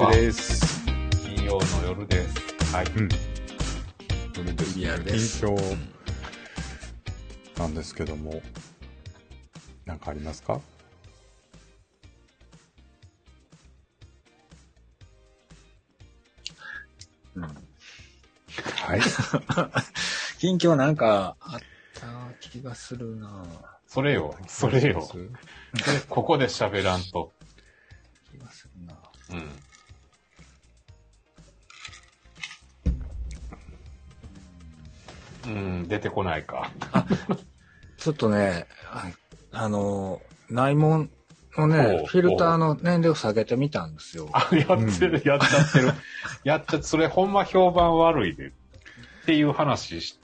しです。金曜の夜です。はい。うん。それです、リアルです近況なんですけども、なんかありますか？うんはい。近況なんかあった気がするなそれよ、それよ。それここで喋らんと。気がするなうん。うん、出てこないか。ちょっとね、ああの、内門のおねう、フィルターの年齢を下げてみたんですよ。あ、やってる、やっちゃってる。やっちゃって、それほんま評判悪いで。っていう話し、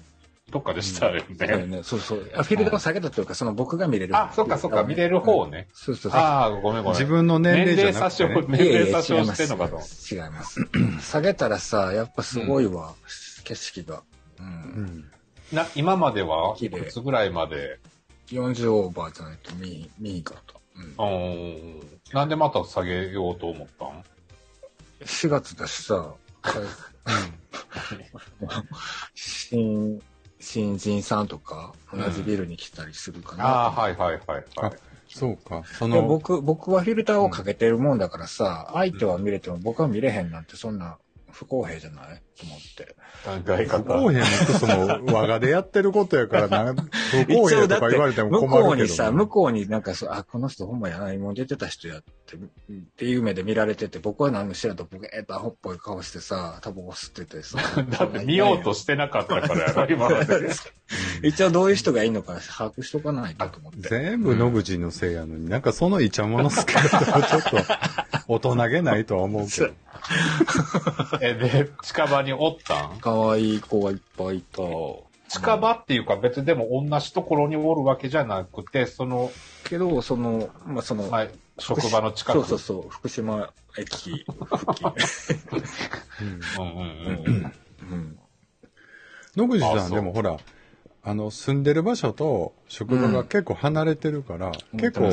どっかでしたよね。そうよね。そうそう。あフィルターを下げたというか、その僕が見れる。あ、そっかそっか、見れる方ね。そうそうそう。ああ、ごめんごめん。自分の年齢じゃなくて、ね。年齢詐称してんのかと。違います。下げたらさ、やっぱすごいわ、景色が。う。うんん。な、今までは？いつぐらいまで、40オーバーじゃないと見、見いかった。うんう。ーん、なんでまた下げようと思ったん？4月だしさ、新、新人さんとか、同じビルに来たりするかな。ああ、はいはいはいはい。そうか。その、で僕、僕はフィルターをかけてるもんだからさ、相手は見れても僕は見れへんなんてそんな不公平じゃない？と思って。考え不方。公平もその、我がでやってることやからな、不公平とか言われても向こ困るけど。うにさ、向こうになんかそう、あ、この人ほんまやないもん出てた人やって、っていう目で見られてて、僕は何も知らんと僕、えっと、アホっぽい顔してさ、タバコ吸っててさ。だって見ようとしてなかったからやろ、今まで。一応どういう人がいいのか把握しとかないとと思って。全部野口のせいやのに、なんかそのイチャモノつけ方はちょっと大人げないとは思うけど。え、で、近場におったん？可愛い子がいっぱいいた。近場っていうか別にでも同じところにおるわけじゃなくて、その、けど、その、まあ、その、はい、職場の近く。そうそうそう、福島駅付近。うんうんうんうん。うん。野口さんでもほら、あの、住んでる場所と職場が結構離れてるから、結構、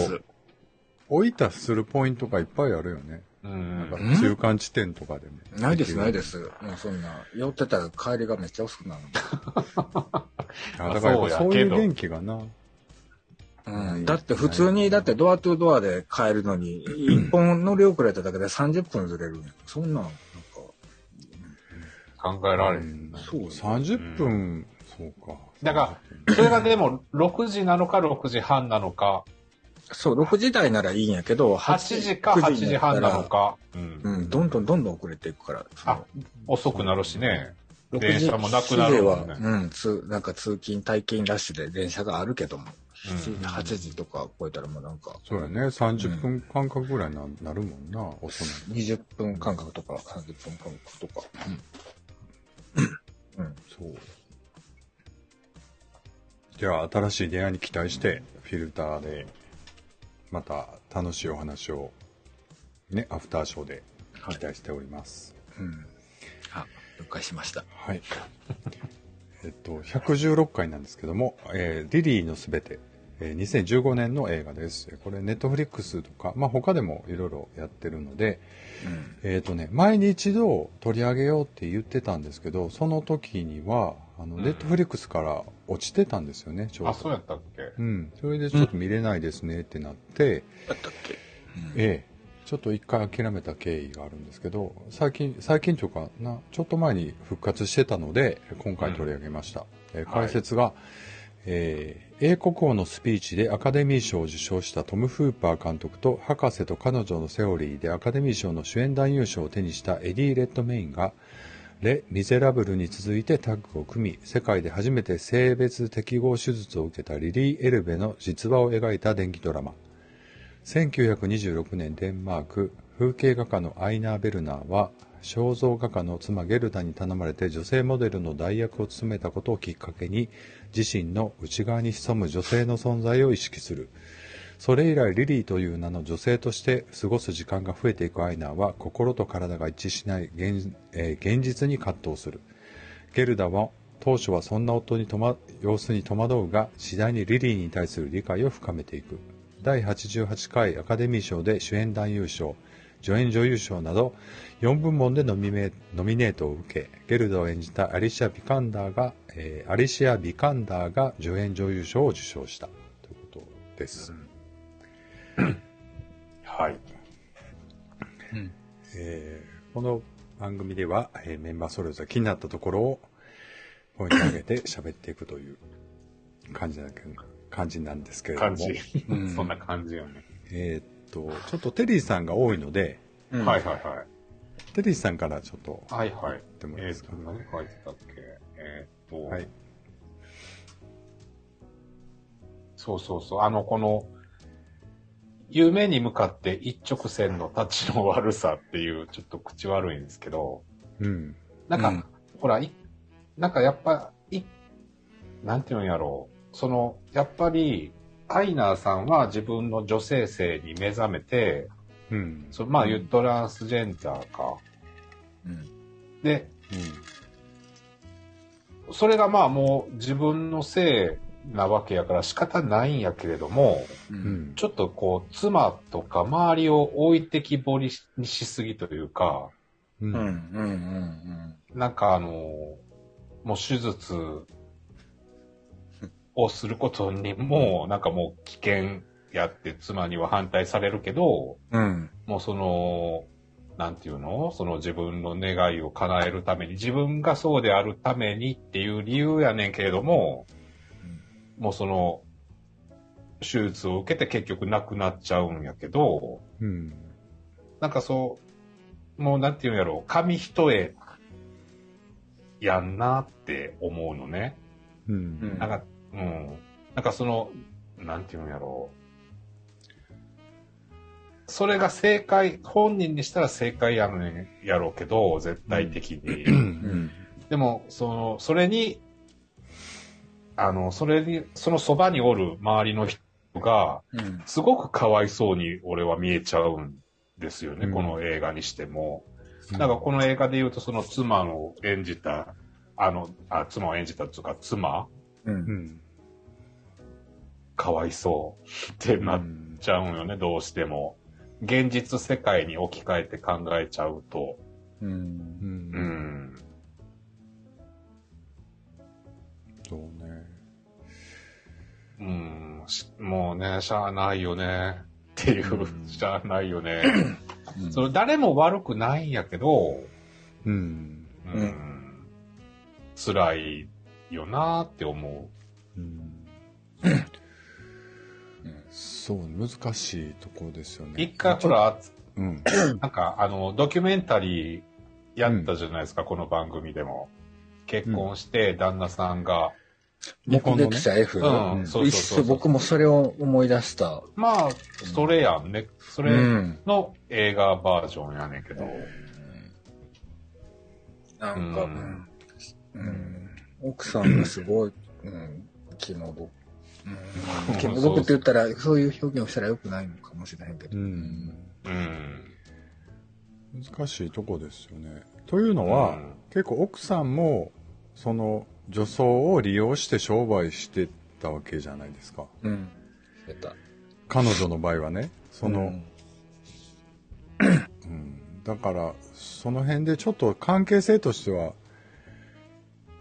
置いたするポイントがいっぱいあるよね。うんなんか中間地点とかでも。ないです、ないです。もうそんな、酔ってたら帰りがめっちゃ遅くなる あだからそういう元気がな。うん。だって普通に、だってドアトゥドアで帰るのに、一本乗り遅れただけで30分ずれるんやそんなん、なんか、考えられへ。うんんそうよ30分、そうか。だから、それがでも6時なのか6時半なのか、そう、6時台ならいいんやけど、8時か8時半なの。か、うんうん、どんどんどんどん遅れていくから。あ、遅くなるしね。6電時車もなくなるもんね7時は、うん、つ、なんか通勤、退勤ラッシュで電車があるけども、うん7時、8時とか超えたらもうなんか、そうやね。30分間隔ぐらいにななるもんな、遅な20分間隔とか30分間隔とか。うん。うん。そう。じゃあ、新しい出会いに期待して、フィルターで、また楽しいお話を、ね、アフターショーで期待しております。うん。あ、了解しました。はい。えっと、116回なんですけども、えーリリーのすべて、えー2015年の映画です。これ、ネットフリックスとか、まあ、他でもいろいろやってるので、うん。えっ、とね、前に一度取り上げようって言ってたんですけど、その時には、あの、うんネットフリックスから落ちてたんですよね、ちょうど。あ、そうやったっけ？うん。それでちょっと見れないですねってなって、だったっけええ、ちょっと一回諦めた経緯があるんですけど、最近、最近というかな、ちょっと前に復活してたので、今回取り上げました。えー解説が、えー英国王のスピーチでアカデミー賞を受賞したトム・フーパー監督と博士と彼女のセオリーでアカデミー賞の主演男優賞を手にしたエディ・レッドメインがレ・ミゼラブルに続いてタッグを組み世界で初めて性別適合手術を受けたリリー・エルベの実話を描いた電気ドラマ。1926年デンマーク風景画家のアイナー・ベルナーは肖像画家の妻ゲルダに頼まれて女性モデルの代役を務めたことをきっかけに自身の内側に潜む女性の存在を意識する。それ以来リリーという名の女性として過ごす時間が増えていくアイナーは心と体が一致しない現,、えー現実に葛藤する。ゲルダは当初はそんな夫にま様子に戸惑うが次第にリリーに対する理解を深めていく。第88回アカデミー賞で主演男優賞。助演女優賞など4部門でノミネノミネートを受け、ゲルダを演じたアリシア・ビカンダーが、えーアリシア・ビカンダーが助演女優賞を受賞したということです。はい。えーこの番組では、えーメンバーそれぞれ気になったところをポイントを上げて 喋っていくという感じだけ感じなんですけれども。感じ。うんそんな感じよね。えーっと、ちょっとテリーさんが多いので、うんはいはいはい。テリーさんからちょっと、はいはい。でもいいですか？えーと、何書いてたっけ？えーっと、はい。そうそうそう。あの、この、夢に向かって一直線の立ちの悪さっていう、ちょっと口悪いんですけど、うん。なんか、うんほら、いなんかやっぱ、い、なんていうんやろう。その、やっぱり、アイナーさんは自分の女性性に目覚めて、うん。そまあ、うんトランスジェンダーか。うんで、それがまあもう自分のせいなわけやから仕方ないんやけれども、ううんん。ちょっとこう、妻とか周りを置いてきぼりにしすぎというか、う。うんんうんうんなんかあの、もう手術をすることにも、なんかもう危険やって妻には反対されるけど、うんもうその、なんていうの？その自分の願いを叶えるために、自分がそうであるためにっていう理由やねんけれども、もうその、手術を受けて結局亡くなっちゃうんやけど、うん。なんかそう、もうなんていうんやろ？う、紙一重やんなって思うのね。ううんん。なんか、うん。なんかその、なんていうんやろう。それが正解、本人にしたら正解やのにやろうけど、絶対的に。うんでも、その、それに、あの、それに、そのそばにおる周りの人が、うんすごくかわいそうに俺は見えちゃうんですよね、うんこの映画にしても。だからこの映画で言うと、その妻を演じた、あの、あ、妻を演じたっていうか、妻、うんうん。かわいそうってなっちゃうんよね、どうしても。現実世界に置き換えて考えちゃうと。うんう。うんん。そうね。うん。しもうね、しゃあないよね。っていう、うん しゃあないよね。その誰も悪くないんやけど、うん。うん。う辛いよなって思うん。そう、難しいところですよう。ね。一回ほら、うん。なんか、あの、ドキュメンタリーやったじゃないですか、この番組でも。結婚して、旦那さんが。目撃者 F。うん、そうそう一そう緒僕もそれを思い出した。まあ、それやんね。それうん。の映画バージョンやねんけど。なんか、ううんんうん奥さんがすごい、うん、気の毒。うん、気の毒って言ったら、そういう表現をしたらよくないのかもしれへんけど。うん。うん。難しいとこですよね。というのは、うん結構奥さんも、その女装を利用して商売してたわけじゃないですか。うん。出た。彼女の場合はね。その、うんうんだから、その辺でちょっと関係性としては、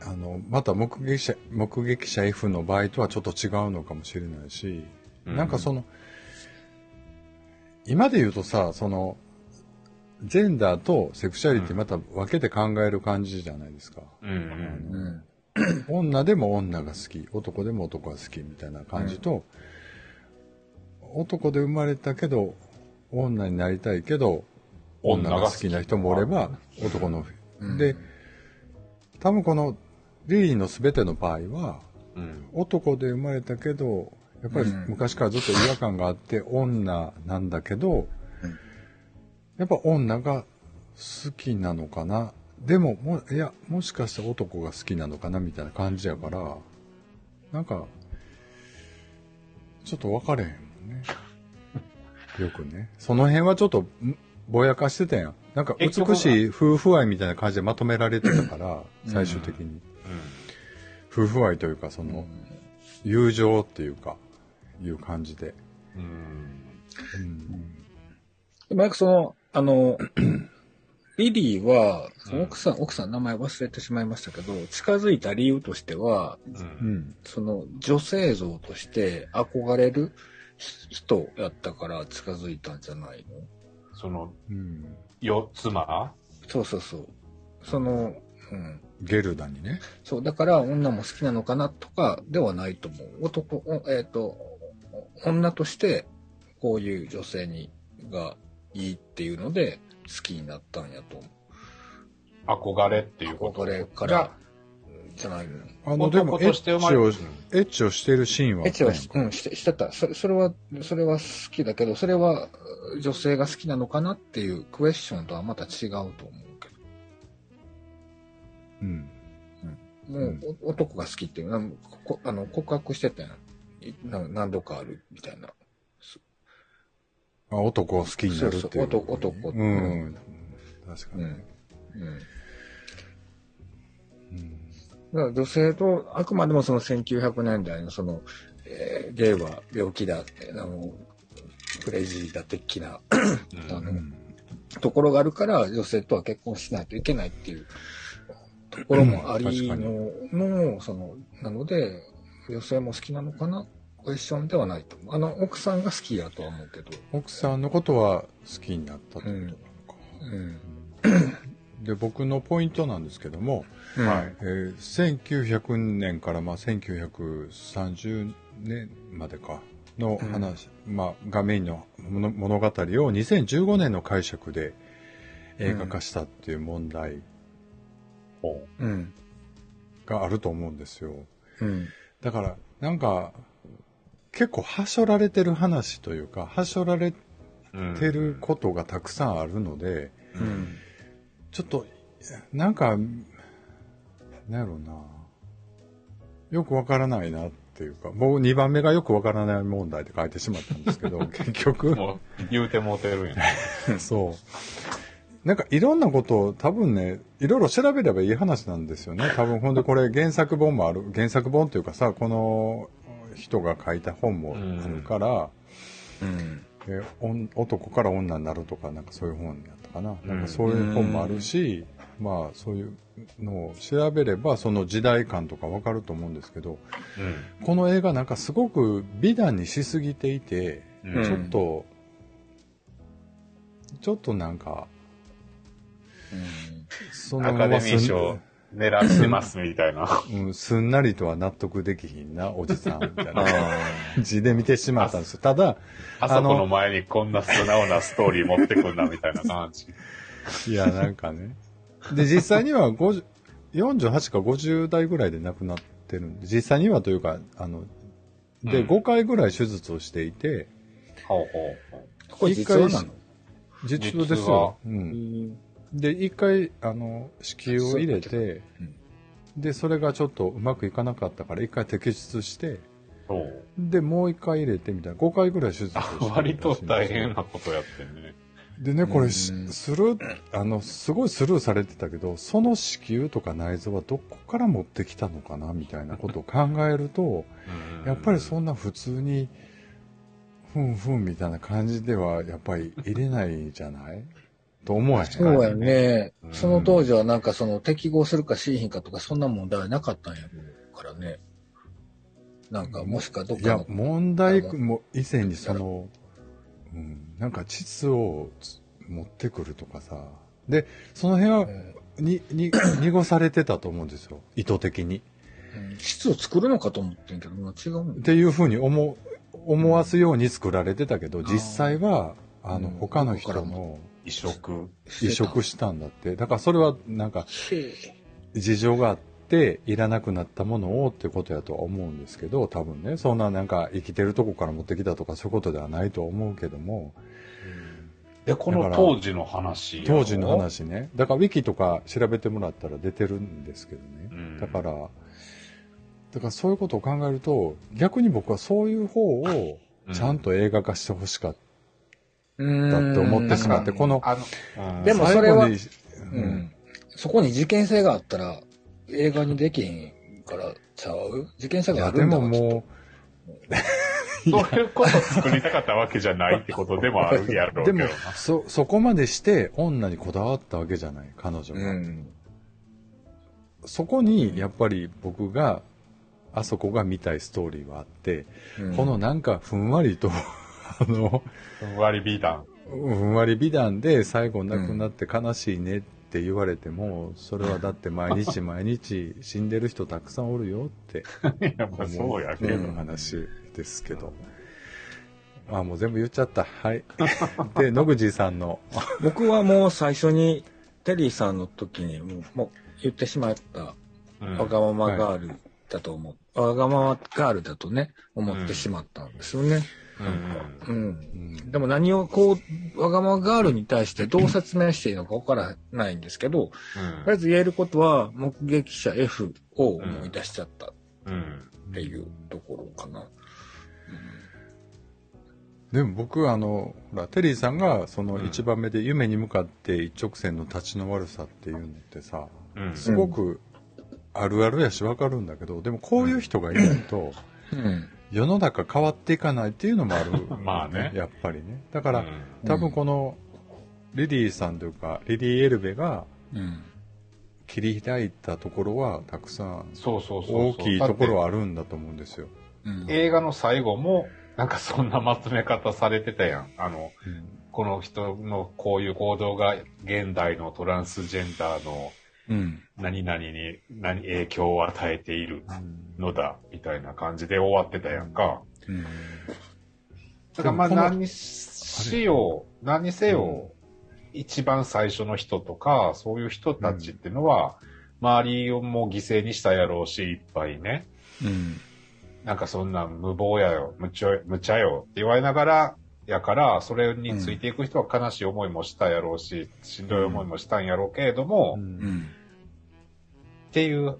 あの、また目撃者、目撃者 F の場合とはちょっと違うのかもしれないし、なんかその、今で言うとさ、その、ジェンダーとセクシャリティまた分けて考える感じじゃないですか。うんうん。うん。女でも女が好き、男でも男が好きみたいな感じと、男で生まれたけど、女になりたいけど、女が好きな人もおれば、男の、うんで、多分このリリーの全ての場合は、うん。男で生まれたけど、やっぱりうん昔からずっと違和感があって、女なんだけど、うんやっぱ女が好きなのかな？でも、も、いや、もしかして男が好きなのかなみたいな感じやから、なんか、ちょっと分かれへんもんね。よくね。その辺はちょっと、ん？ぼやかしてたやん。なんか美しい夫婦愛みたいな感じでまとめられてたから、うん最終的に。うん。夫婦愛というか、その、友情っていうか、いう感じで。うん。うん。でもなんかその、あの、リリーは、その奥さん、奥さん名前忘れてしまいましたけど、近づいた理由としては、う。うんん。その女性像として憧れる人やったから近づいたんじゃないの？その、うん。よ、妻？そうそうそう。その、うん。ゲルダにね。そう、だから女も好きなのかなとかではないと思う。男、おえっ、と、女としてこういう女性にがいいっていうので好きになったんやと思憧れっていうう。こと？憧れかじゃら、じゃないの。あの、でも、エッチを、エッチをしてるシーンはあエッチは。うん、して、してた。それ、それは、それは好きだけど、それは女性が好きなのかなっていうクエスチョンとはまた違うと思うけうん。ど。もう、お男が好きっていうのは、こあの告白してたやん。いな何度かあるみたいな。あ男を好きになるっていう。そうそう男男ううんん。確かに。うん。うん。うんだから女性と、あくまでもその1900年代のその、えー、ゲイは病気だあの、クレイジーだ的な、うんあの、うんところがあるから、女性とは結婚しないといけないっていうところもありの、の、その、なので、女性も好きなのかなクエスチョンではないと。あの、奥さんが好きやとは思うけど。奥さんのことは好きになったってことなのか。うん。で、僕のポイントなんですけども、はい。えー1900年からまあ1930年までかの話、まあ、がメインの物物語を2015年の解釈で映画化したっていう問題ほうん。があると思うんですよ。うん。だから、なんか、結構はしょられてる話というか、はしょられううんてることがたくさんあるので、うん。ちょっと、なんか、なんやろうな。よくわからないなっていうか、僕2番目がよくわからない問題って書いてしまったんですけど、結局、もう、言うてもうてるやん。そう。なんかいろんなことを多分ね、いろいろ調べればいい話なんですよね。多分ほんでこれ原作本もある、原作本というかさ、この人が書いた本もあるから、うん。えーおん男から女になるとか、なんかそういう本やったかな。うんなんかそういう本もあるし、まあそういうのを調べればその時代感とかわかると思うんですけど、うん。この映画なんかすごく美談にしすぎていて、うんちょっと、ちょっとなんか、そアカデミー賞狙ってますみたいな。す,、うん、すんなりとは納得できひんな、おじさんみたいなあ感じ で見てしまったんですよ。ただ、あそこの前にこんな素直なストーリー持ってくんなみたいな感じ。いや、なんかね。で、実際には50 48か50代ぐらいで亡くなってるんで、実際にはというか、あの、で、うん5回ぐらい手術をしていて、ほうほうほう。あ。これ実話なの？実話ですよ。うん。で、一回、あの、子宮を入れて、うん。で、それがちょっとうまくいかなかったから、一回摘出して。で、もう一回入れてみたいな、5回ぐらい手術をして割と大変なことやってんね。でね、これスルー、あの、すごいスルーされてたけど、その子宮とか内臓はどこから持ってきたのかなみたいなことを考えると、やっぱりそんな普通に、ふんふんみたいな感じでは、やっぱり入れないじゃない？と思わへん。そうやねう。んその当時はなんかその適合するかしいひんかとかそんな問題はなかったんやからね。なんかもしかどっいや。問題も以前にその、うん、なんか膣をつ持ってくるとかさ。で、その辺は、に、に、濁されてたと思うんですよ。意図的に。うん質を作るのかと思ってんけど、違う。っていうふうに思う、思わすように作られてたけど、実際は、あの、うん他の人の移植。移植したんだって。だからそれはなんか、事情があって、いらなくなったものをってことやとは思うんですけど、多分ね、そんななんか生きてるとこから持ってきたとかそういうことではないと思うけども、で、この当時の話当時の。話ね。だからウィキとか調べてもらったら出てるんですけどね。うんだから、だからそういうことを考えると、逆に僕はそういう方をちゃんと映画化してほしかっうたって思ってんしまって、この、でもそれはうん。そこに事件性があったら、映画にできへんからちゃう？事件性があるでんだわきっとももう、そういうこと作りたかったわけじゃないってことでもあるやろうけでどな。も、そ、そこまでして女にこだわったわけじゃない、彼女が。うん。そこに、やっぱり僕が、あそこが見たいストーリーはあって、うんこの、なんかふんわりと、あの、ふんわり美談。ふんわり美談で最後亡くなって悲しいねって言われても、それはだって毎日毎日死んでる人たくさんおるよって やっぱそうやけど。うん話ですけど。あ、もう全部言っちゃった。はい。で、野口さんの、僕はもう最初に、テリーさんの時にもうもう言ってしまった、うんわがままガールだと思う。わがままガールだとね、思ってしまったんですよね。うんうん。うんでも何をこう、わがままガールに対してどう説明していいのかわからないんですけど、とりあえず言えることは、目撃者 F を思い出しちゃったっうん。ていうところかな。でも僕、あの、ほら、テリーさんが、その一番目で夢に向かって一直線の立ちの悪さっていうのってさ、うん。すごくあるあるやしわかるんだけど、でもこういう人がいないと、うん。世の中変わっていかないっていうのもある。まあねやっぱりね。だから、うん多分この、リリーさんというか、リリー・エルベがうん。切り開いたところはたくさんそうそうそうそう。大きいところは。はあるんだと思うんですよ。うん。映画の最後も、なんかそんなまとめ方されてたやん。あの、うんこの人のこういう行動が現代のトランスジェンダーのうん。何々に何影響を与えているのだ、みたいな感じで終わってたやんか。うん。だからまあ何しよう、何せよ、一番最初の人とか、そういう人たちっていうのは、周りをもう犠牲にしたやろうし、いっぱいね。うん。なんかそんなん無謀やよ、無茶無茶よって言われながら、やから、それについていく人は悲しい思いもしたやろうし、しんどい思いもしたんやろうけれども、うんうん。っていう、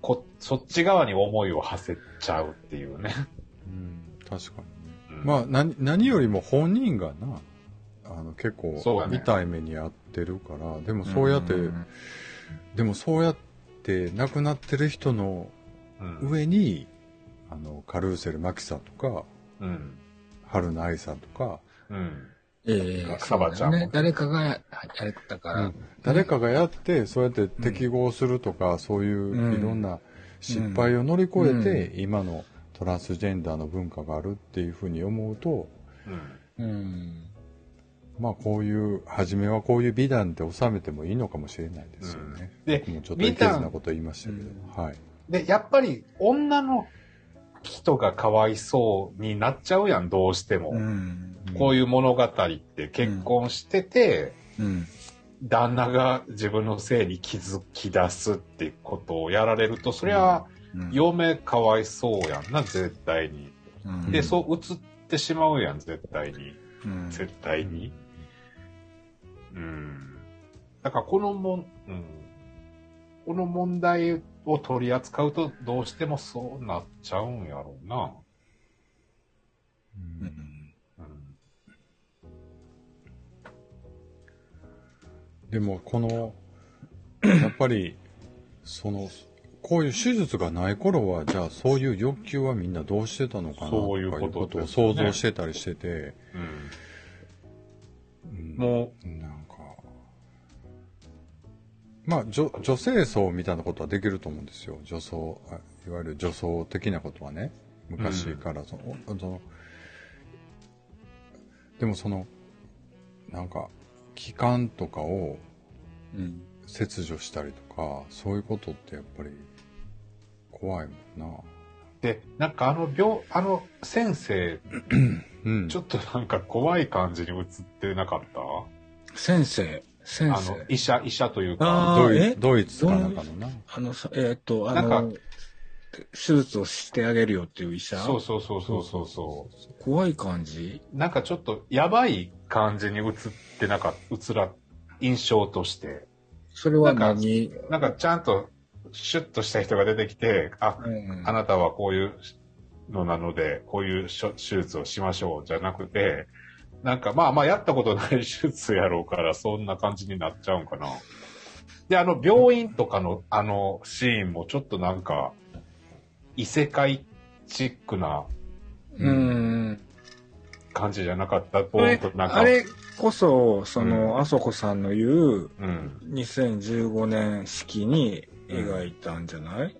こ、そっち側に思いを馳せちゃうっていうね。うん確かにね。うんまあ、何、何よりも本人がな、あの、結構痛い目に遭ってるから、でもそうやって、うんでもそうやって亡くなってる人のうん。上に、あの、カルーセル・マキさんとか、うん。春菜愛さんとか、うん。ええサバちゃんね。誰かがややったから。誰かがやって、そうやって適合するとか、そういううんいろんな失敗を乗り越えて、今のトランスジェンダーの文化があるっていうふうに思うと、うん。うん。まあこういう、初めはこういう美談で収めてもいいのかもしれないですよね。で僕もちょっといけずなこと言いましたけど、はい。で、やっぱり女の人がかわいそうになっちゃうやん、どうしても。うん。こういう物語って結婚してて、うん。旦那が自分のせいに気づき出すってことをやられると、そりゃ、うん嫁かわいそうやんな、絶対に。うんで、そう映ってしまうやん、絶対に。うん絶対に？うん。だからこのもん、うん。この問題を取り扱うと、どうしてもそうなっちゃうんやろうな。うんうん。でもこの、やっぱり、その、こういう手術がない頃は、じゃあそういう欲求はみんなどうしてたのかなそういうことを想像してたりしてて、うん。うんもなんか、まあ女、女性層みたいなことはできると思うんですよ。女装、あいわゆる女装的なことはね、昔からその、そのでもその、なんか、器官とかをうん。切除したりとか、そういうことってやっぱり怖いもんな。う、で、なんかあの病、あの先生、うん。ちょっとなんか怖い感じに映ってなかった？先生、先あの生、。医者、医者というか、ドイドイツかなんかのな。あのさ、えーっと、あなんの、手術をしてあげるよっていう医者？そうそうそうそうそうそう。怖い感じ？なんかちょっとやばい感じに映ってなかった、映ら、印象として。それはなんか何なんかちゃんとシュッとした人が出てきて、あ、うんあなたはこういうのなので、こういう手手術をしましょうじゃなくて、なんかまあまあやったことない手術やろうからそんな感じになっちゃうんかな。で、あの病院とかのあのシーンもちょっとなんか異世界チックなうん。感じじゃなかった。ぼあれーっとなんか。あれこそ、そうんの、あそこさんの言う、うん。2015年式に描いたんじゃない、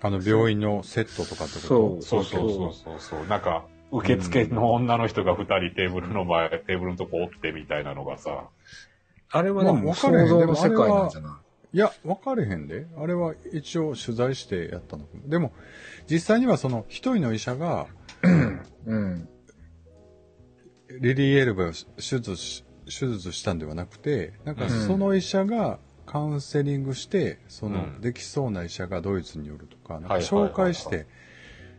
あの、病院のセットとかってこと？そうそうそうそうそうそう。なんか、受付の女の人が二人テーブルの前、テーブルのとこおってみたいなのがさ。あれはでもまあ分かれへん想像の世界なんじゃない？や、分かれへんで。あれは一応取材してやったの。でも、実際にはその一人の医者が、うん。リリー・エルバを手術し、手術したんではなくて、なんかその医者がカウンセリングして、そのうんできそうな医者がドイツによるとか、なんかはいはいはいはい紹介して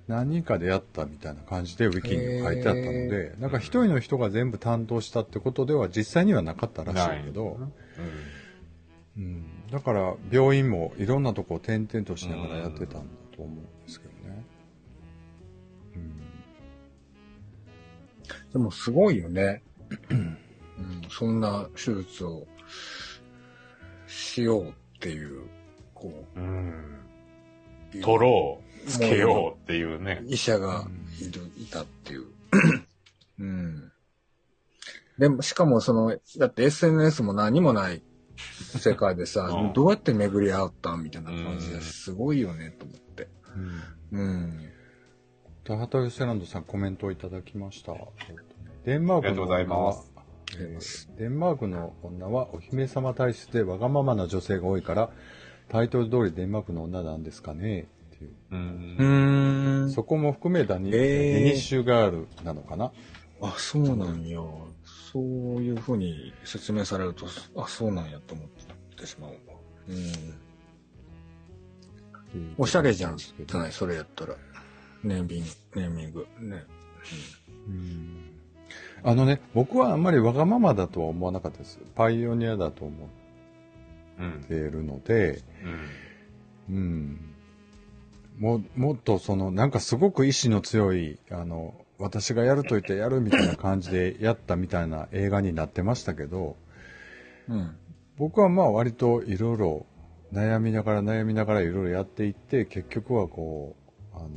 何人かでやったみたいな感じでウィキに書いてあったので、なんか一人の人が全部担当したってことでは実際にはなかったらしいけど、うん、だから病院もいろんなとこを転々としながらやってたんだと思うんですけどね。うん。でもすごいよね。うん、そんな手術をしようっていう、こうん。う、取ろう、つけようっていうね。医者がいる、いたっていう。うん。でも、しかもその、だって SNS も何もない世界でさ、うんどうやって巡り合ったんみたいな感じですごいよね、と思って。うんうん。田畑セランドさんコメントをいただきました。デンマークのありがとうございますありがとうございますデンマークの女はお姫様体質でわがままな女性が多いから、タイトル通りデンマークの女なんですかねっていう。う。うんん。そこも含めダニ,、へーデニッシュガールなのかなあ、そうなんや。そういうふうに説明されると、あ、そうなんやと思ってしまうわ。うん。おしゃれじゃん。じゃない、それやったら。ネーミング、ネーミング。ね。うんあのね、僕はあんまりわがままだとは思わなかったです。パイオニアだと思うんっ。ているので、うん。うん。も、もっとその、なんかすごく意志の強い、あの、私がやると言ってやるみたいな感じでやったみたいな映画になってましたけど、うん。僕はまあ割といろいろ悩みながら悩みながらいろいろやっていって、結局はこう、あの、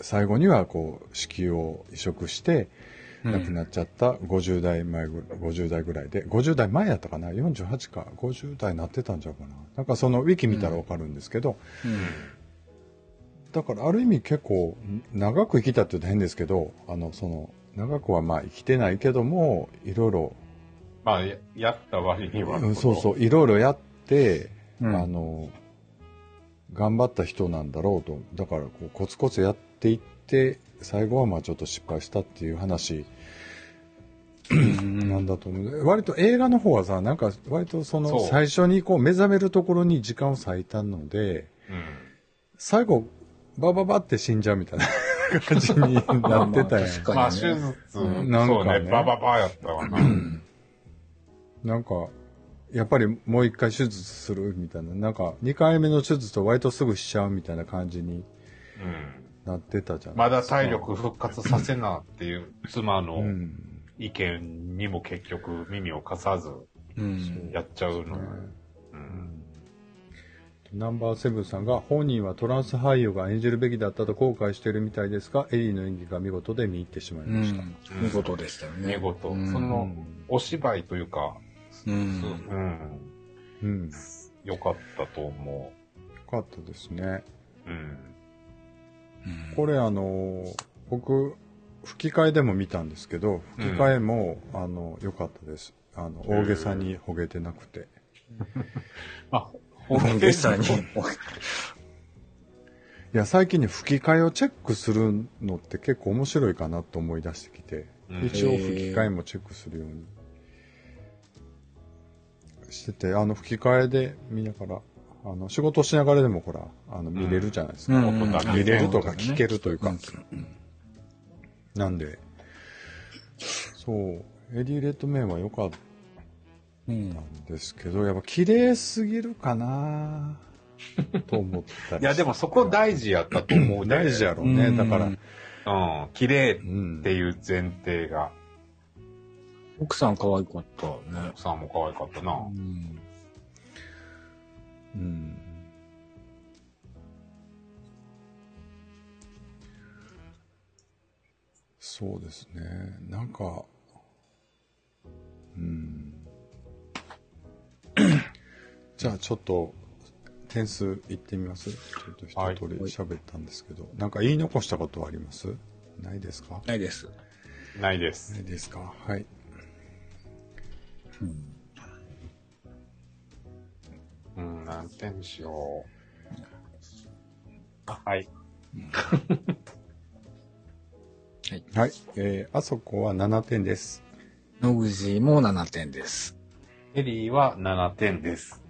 最後にはこう、子宮を移植して、亡くなっちゃった50代前ぐらい、50代ぐらいで、50代前やったかな ?48 か、50代なってたんちゃうかななんかそのウィキ見たらわかるんですけど、うん。だからある意味結構長く生きたって言うと変ですけど、あの、その、長くはまあ生きてないけども、いろいろまあ、ややった割には。うんそうそう、いろいろやって、うんあの、頑張った人なんだろうと。だからこう、コツコツやっていって、最後はまあちょっと失敗したっていう話なんだと思う。割と映画の方はさ、なんか割とその最初にこう目覚めるところに時間を割いたので、うん。最後、バババって死んじゃうみたいな 感じになってたやん。まあ手術、うんなんかねね、バババやったわな。なんか、やっぱりもう一回手術するみたいな、なんか二回目の手術と割とすぐしちゃうみたいな感じにうん。なってたじゃん。まだ体力復活させなっていう妻うのん。意見にも結局耳を貸さずうん。やっちゃうの。ねうん。ナンバーセブンさんが本人はトランス俳優が演じるべきだったと後悔してるみたいですが、エリーの演技が見事で見入ってしまいうました。ん。見事でしたよね。見事。うんその、うんお芝居というか、う。うんん。うん。良かったと思よかったですね。う。うん。これあの、僕、吹き替えでも見たんですけど、吹き替えも、あの、良かったです。あの、大げさにほげてなくて。ま あ、大げさに。いや、最近ね、吹き替えをチェックするのって結構面白いかなと思い出してきて、うん一応吹き替えもチェックするようにしてて、あの、吹き替えで見ながら、あの、仕事しながらでもほら、あの、見れるじゃないですか。うん見れるとか聞けるというか。うんなんで、そう、エディ・レッドメインは良かっうん。たんですけど、やっぱ綺麗すぎるかなと思ったり いや、でもそこ大事やったと思うね。大事やろうね。だから、うん。綺麗うんっていう前提が、奥さん可愛かったね。奥さんも可愛かったな。うん。うん。そうですね。なんか、うん。じゃあちょっと、点数いってみますちょっと一通り喋ったんですけど、はい、なんか言い残したことはあります？ないですか？ないです。ないです。ないですか？はい。うん何点にしよう。はい。はい。えー、あそこは7点です。野口も7点です。エリーは7点です。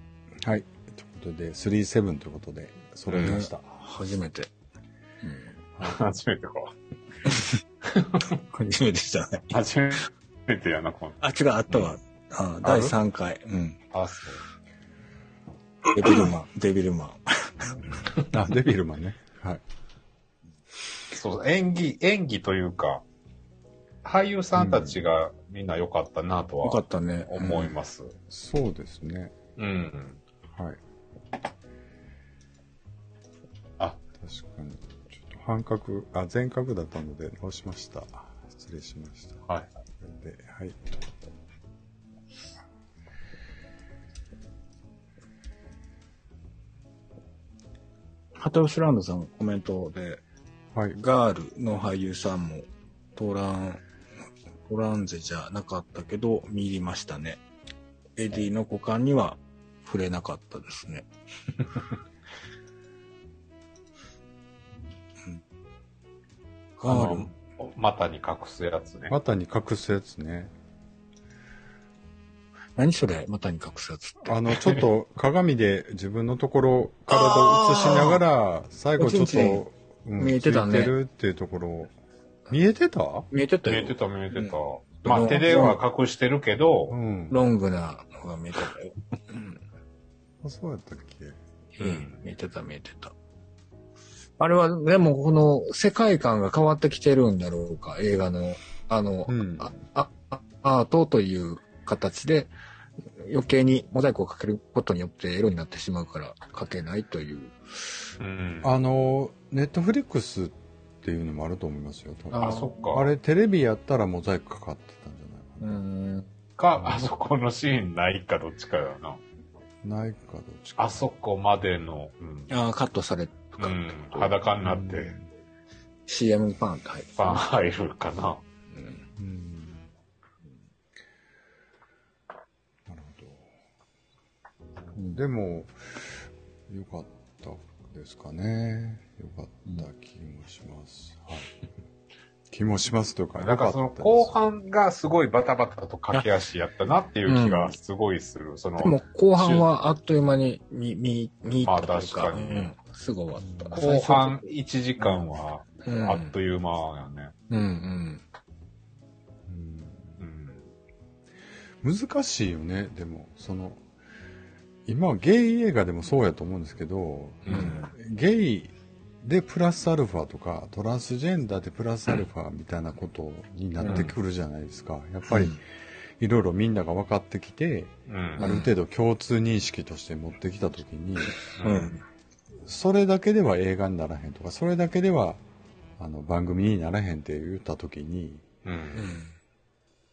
はい。ということで、3-7ということで、揃いました。初めて。初めてか。初めてじゃない。初めてやな、この。あ、違う、あったわ。あ第3回。うん。あ、そう。デビルマン、デビルマン。あ、デビルマンね。はい。そう、演技、演技というか、俳優さんたちがみんな良かったなとよかはったね。思います。そうですね。うん。はい。あ、確かに。ちょっと半角、あ、全角だったので直しました。失礼しました。はい。で、はい。ハトルシュランドさんコメントで、はい。ガールの俳優さんもトラン、トランゼじゃなかったけど、見入りましたね。エディの股間には触れなかったですね。うんガールあの、股に隠すやつね。股に隠すやつね。何それ股に隠すやつって。あの、ちょっと鏡で自分のところ、体を映しながら、最後ちょっおちんちんと、うん見えてたねついてるっていうところを、見えてた？見えてたよ。見えてた見えてた。うんまあ手では隠してるけどう、ん。ロングなのが見えてたよ。うん。あそうやったっけ？うん、見えてた見えてた。あれは、でもこの世界観が変わってきてるんだろうか、映画の。あの、うん。あ、あ、あアートという形で余計にモザイクをかけることによってエロになってしまうからかけないという。うん。あの、ネットフリックスっていうのもあると思いますよ。あ、そっか。あれ、テレビやったらモザイクかかってたんじゃないかん。か、あそこのシーンないかどっちかだな。な。ないかどっちか。あそこまでの、うん。ああ、カットされるか。うん、裸になって、CM パンって入る。パン入るかな。でも、よかったですかね。よかった気もします。はい。気もしますというか、なんかその後半がすごいバタバタと駆け足やったなっていう気がすごいする。そので、も後半はあっという間に見、見、見入ったというか、まあ確かにうん、すぐ終わった。後半1時間はうんあっという間やね。うんうん。うんうん。難しいよね、でも、その、今はゲイ映画でもそうやと思うんですけど、うんゲイでプラスアルファとか、トランスジェンダーでプラスアルファみたいなことになってくるじゃないですか。やっぱり、いろいろみんなが分かってきて、うん。ある程度共通認識として持ってきたときに、うんうん。それだけでは映画にならへんとか、それだけでは、あの、番組にならへんって言ったときに、う。うんん。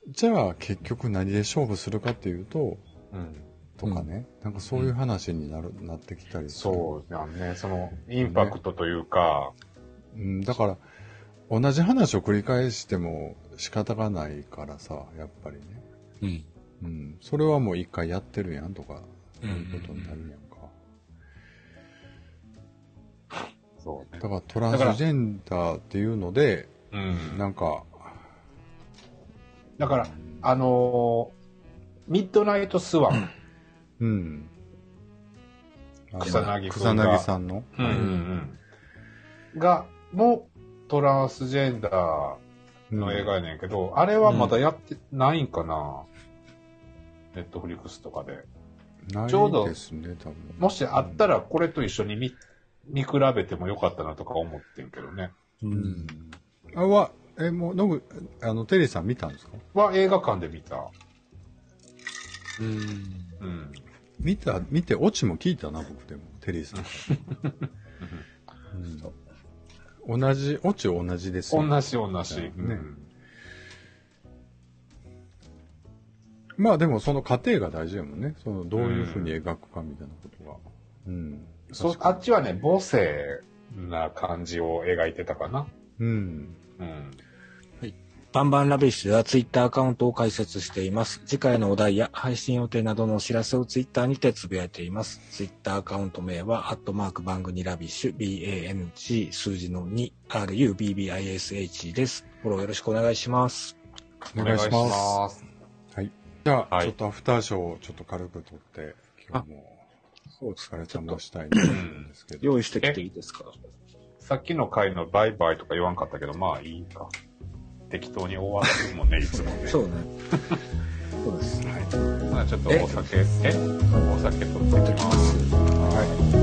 じゃあ結局何で勝負するかっていうと、うん。とかね、なんかそういう話になる、なってきたりする。そうやね。その、インパクトというか、うん、だから、同じ話を繰り返しても仕方がないからさ、やっぱりね。うん。うん。それはもう一回やってるやんとか、うんそういうことになるやんか。そうね。だからトランスジェンダーっていうので、うん。なんか、だから、あのーミッドナイトスワン。うん。草薙草薙さんの？うんうんうん。が、もトランスジェンダーの映画やねんけど、あれはまだやってないんかな、ネットフリックスとかで。ないちょうどですね、多分。もしあったらこれと一緒に見、見比べてもよかったなとか思ってんけどね。う。うんん。あ、は、え、もう、のぐ、あの、テリーさん見たんですか？は映画館で見た。うん。うん。見た、見て、オチも聞いたな、僕でも、テリーさん。うん、同じ、オチ同じですよね。同じ同じ。ね。うんまあでもその過程が大事やもんね。そのどういうふうに描くかみたいなことが。うん。そあっちはね、母性な感じを描いてたかな。うん。うん。 Bang Bang Rubbish ではツイッターアカウントを開設しています。次回のお題や配信予定などのお知らせをツイッターにてつぶやいています。ツイッターアカウント名は、アットマーク Bang 2 Rubbish、BANG 数字の 2RUBBISH です。フォローよろしくお願いします。お願いします。す。はい。じゃあ、はいちょっとアフターショーをちょっと軽く撮って、今日もそうお疲れ様したいなと思うんですけど。用意してきていいですか？さっきの回のバイバイとか言わんかったけど、まあいいか。適当に大当たりもんねいつもね。そうね。そうです、はい、まあちょっとお酒え？お酒取ってきます。はい。